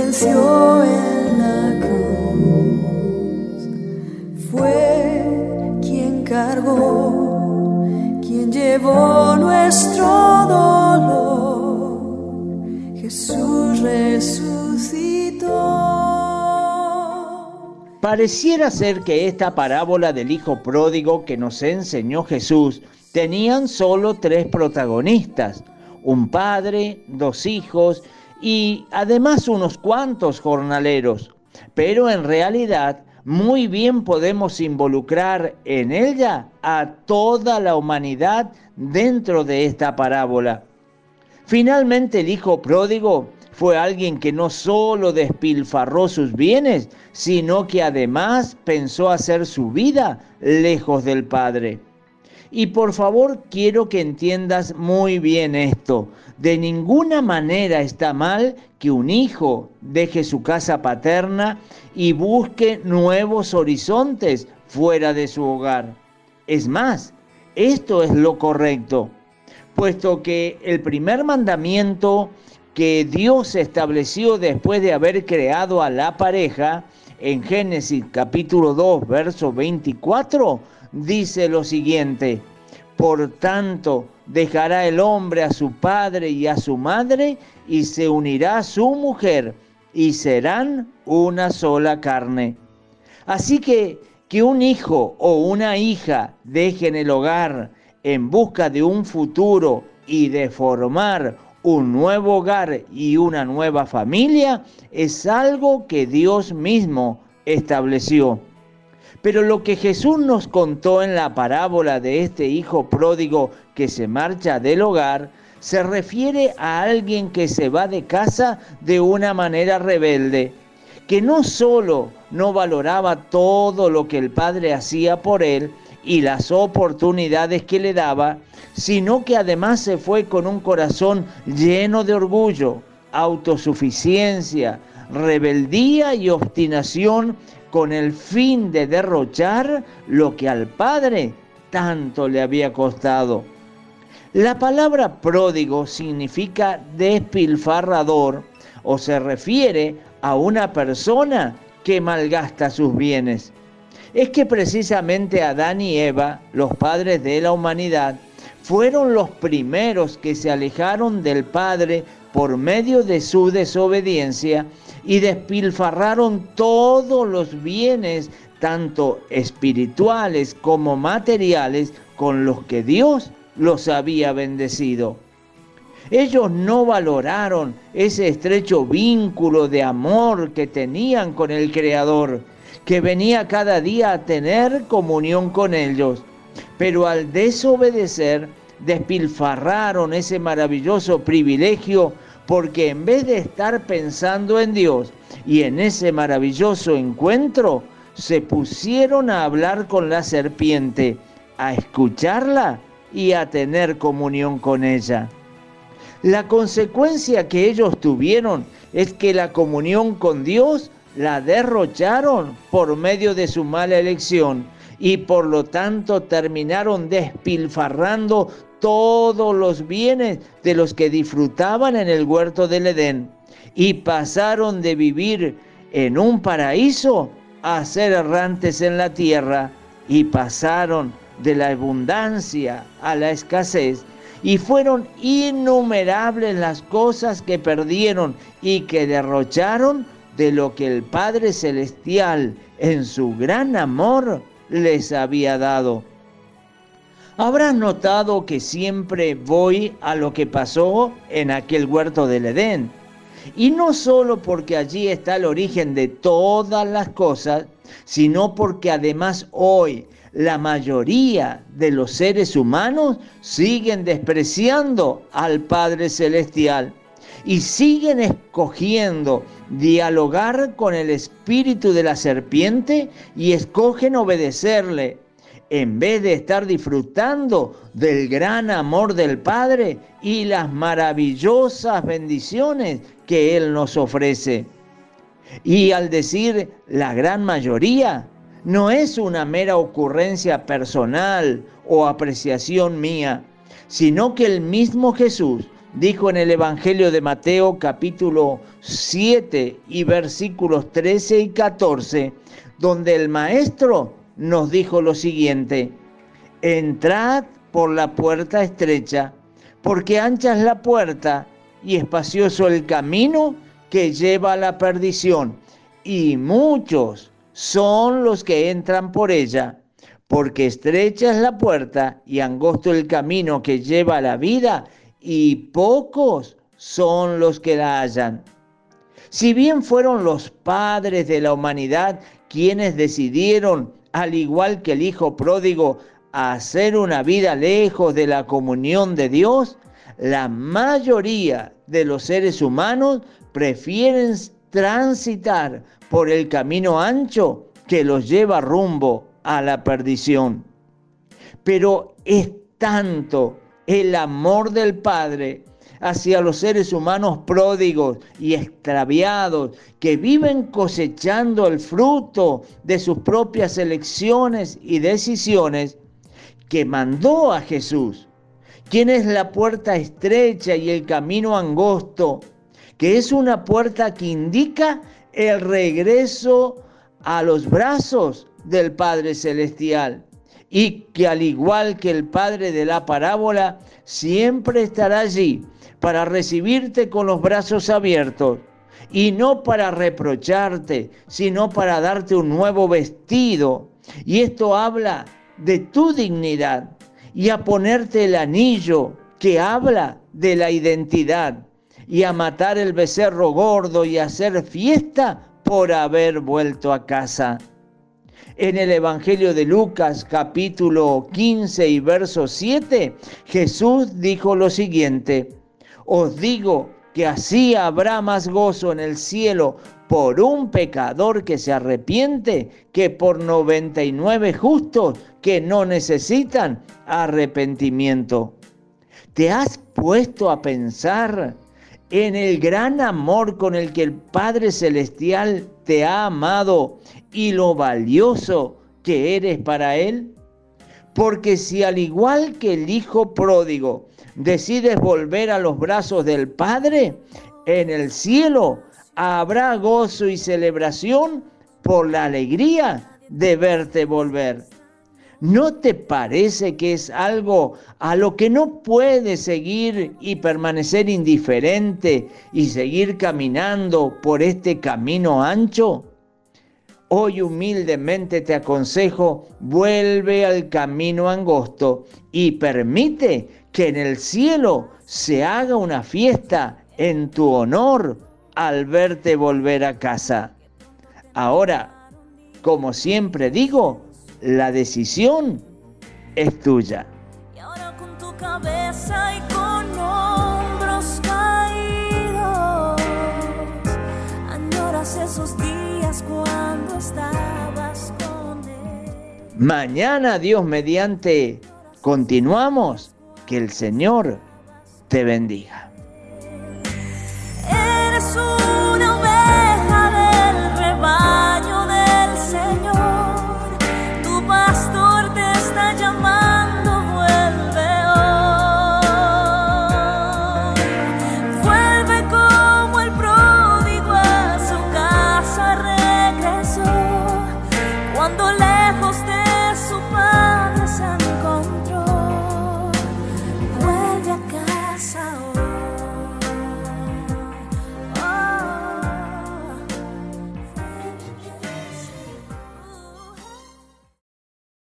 venció en la cruz. Fue quien cargó, quien llevó nuestro dolor. Jesús resucitó. Pareciera ser que esta parábola del Hijo Pródigo que nos enseñó Jesús tenían solo tres protagonistas, un padre, dos hijos y además unos cuantos jornaleros. Pero en realidad muy bien podemos involucrar en ella a toda la humanidad dentro de esta parábola. Finalmente el hijo pródigo fue alguien que no solo despilfarró sus bienes, sino que además pensó hacer su vida lejos del Padre. Y por favor quiero que entiendas muy bien esto. De ninguna manera está mal que un hijo deje su casa paterna y busque nuevos horizontes fuera de su hogar. Es más, esto es lo correcto, puesto que el primer mandamiento que Dios estableció después de haber creado a la pareja, en Génesis capítulo 2, verso 24, dice lo siguiente, por tanto dejará el hombre a su padre y a su madre y se unirá a su mujer y serán una sola carne. Así que que un hijo o una hija dejen el hogar en busca de un futuro y de formar un nuevo hogar y una nueva familia es algo que Dios mismo estableció. Pero lo que Jesús nos contó en la parábola de este hijo pródigo que se marcha del hogar, se refiere a alguien que se va de casa de una manera rebelde, que no solo no valoraba todo lo que el Padre hacía por él y las oportunidades que le daba, sino que además se fue con un corazón lleno de orgullo, autosuficiencia, rebeldía y obstinación con el fin de derrochar lo que al Padre tanto le había costado. La palabra pródigo significa despilfarrador o se refiere a una persona que malgasta sus bienes. Es que precisamente Adán y Eva, los padres de la humanidad, fueron los primeros que se alejaron del Padre por medio de su desobediencia y despilfarraron todos los bienes, tanto espirituales como materiales, con los que Dios los había bendecido. Ellos no valoraron ese estrecho vínculo de amor que tenían con el Creador, que venía cada día a tener comunión con ellos. Pero al desobedecer, despilfarraron ese maravilloso privilegio porque en vez de estar pensando en Dios y en ese maravilloso encuentro, se pusieron a hablar con la serpiente, a escucharla y a tener comunión con ella. La consecuencia que ellos tuvieron es que la comunión con Dios la derrocharon por medio de su mala elección y por lo tanto terminaron despilfarrando todos los bienes de los que disfrutaban en el huerto del Edén y pasaron de vivir en un paraíso a ser errantes en la tierra y pasaron de la abundancia a la escasez y fueron innumerables las cosas que perdieron y que derrocharon de lo que el Padre Celestial en su gran amor les había dado. Habrás notado que siempre voy a lo que pasó en aquel huerto del Edén. Y no solo porque allí está el origen de todas las cosas, sino porque además hoy la mayoría de los seres humanos siguen despreciando al Padre Celestial y siguen escogiendo dialogar con el espíritu de la serpiente y escogen obedecerle en vez de estar disfrutando del gran amor del Padre y las maravillosas bendiciones que Él nos ofrece. Y al decir la gran mayoría, no es una mera ocurrencia personal o apreciación mía, sino que el mismo Jesús dijo en el Evangelio de Mateo capítulo 7 y versículos 13 y 14, donde el Maestro nos dijo lo siguiente, entrad por la puerta estrecha, porque ancha es la puerta y espacioso el camino que lleva a la perdición, y muchos son los que entran por ella, porque estrecha es la puerta y angosto el camino que lleva a la vida, y pocos son los que la hallan. Si bien fueron los padres de la humanidad quienes decidieron, al igual que el Hijo pródigo, hacer una vida lejos de la comunión de Dios, la mayoría de los seres humanos prefieren transitar por el camino ancho que los lleva rumbo a la perdición. Pero es tanto el amor del Padre hacia los seres humanos pródigos y extraviados que viven cosechando el fruto de sus propias elecciones y decisiones, que mandó a Jesús, quien es la puerta estrecha y el camino angosto, que es una puerta que indica el regreso a los brazos del Padre Celestial y que al igual que el Padre de la parábola, siempre estará allí para recibirte con los brazos abiertos y no para reprocharte, sino para darte un nuevo vestido. Y esto habla de tu dignidad y a ponerte el anillo que habla de la identidad y a matar el becerro gordo y hacer fiesta por haber vuelto a casa. En el Evangelio de Lucas capítulo 15 y verso 7, Jesús dijo lo siguiente, os digo que así habrá más gozo en el cielo por un pecador que se arrepiente que por 99 justos que no necesitan arrepentimiento. ¿Te has puesto a pensar en el gran amor con el que el Padre Celestial te ha amado y lo valioso que eres para Él? Porque si al igual que el Hijo pródigo decides volver a los brazos del Padre, en el cielo habrá gozo y celebración por la alegría de verte volver. ¿No te parece que es algo a lo que no puedes seguir y permanecer indiferente y seguir caminando por este camino ancho? Hoy humildemente te aconsejo, vuelve al camino angosto y permite que en el cielo se haga una fiesta en tu honor al verte volver a casa. Ahora, como siempre digo, la decisión es tuya. Y ahora con tu cabeza y con hombros caídos, añoras esos días Mañana, Dios mediante, continuamos. Que el Señor te bendiga. cuando la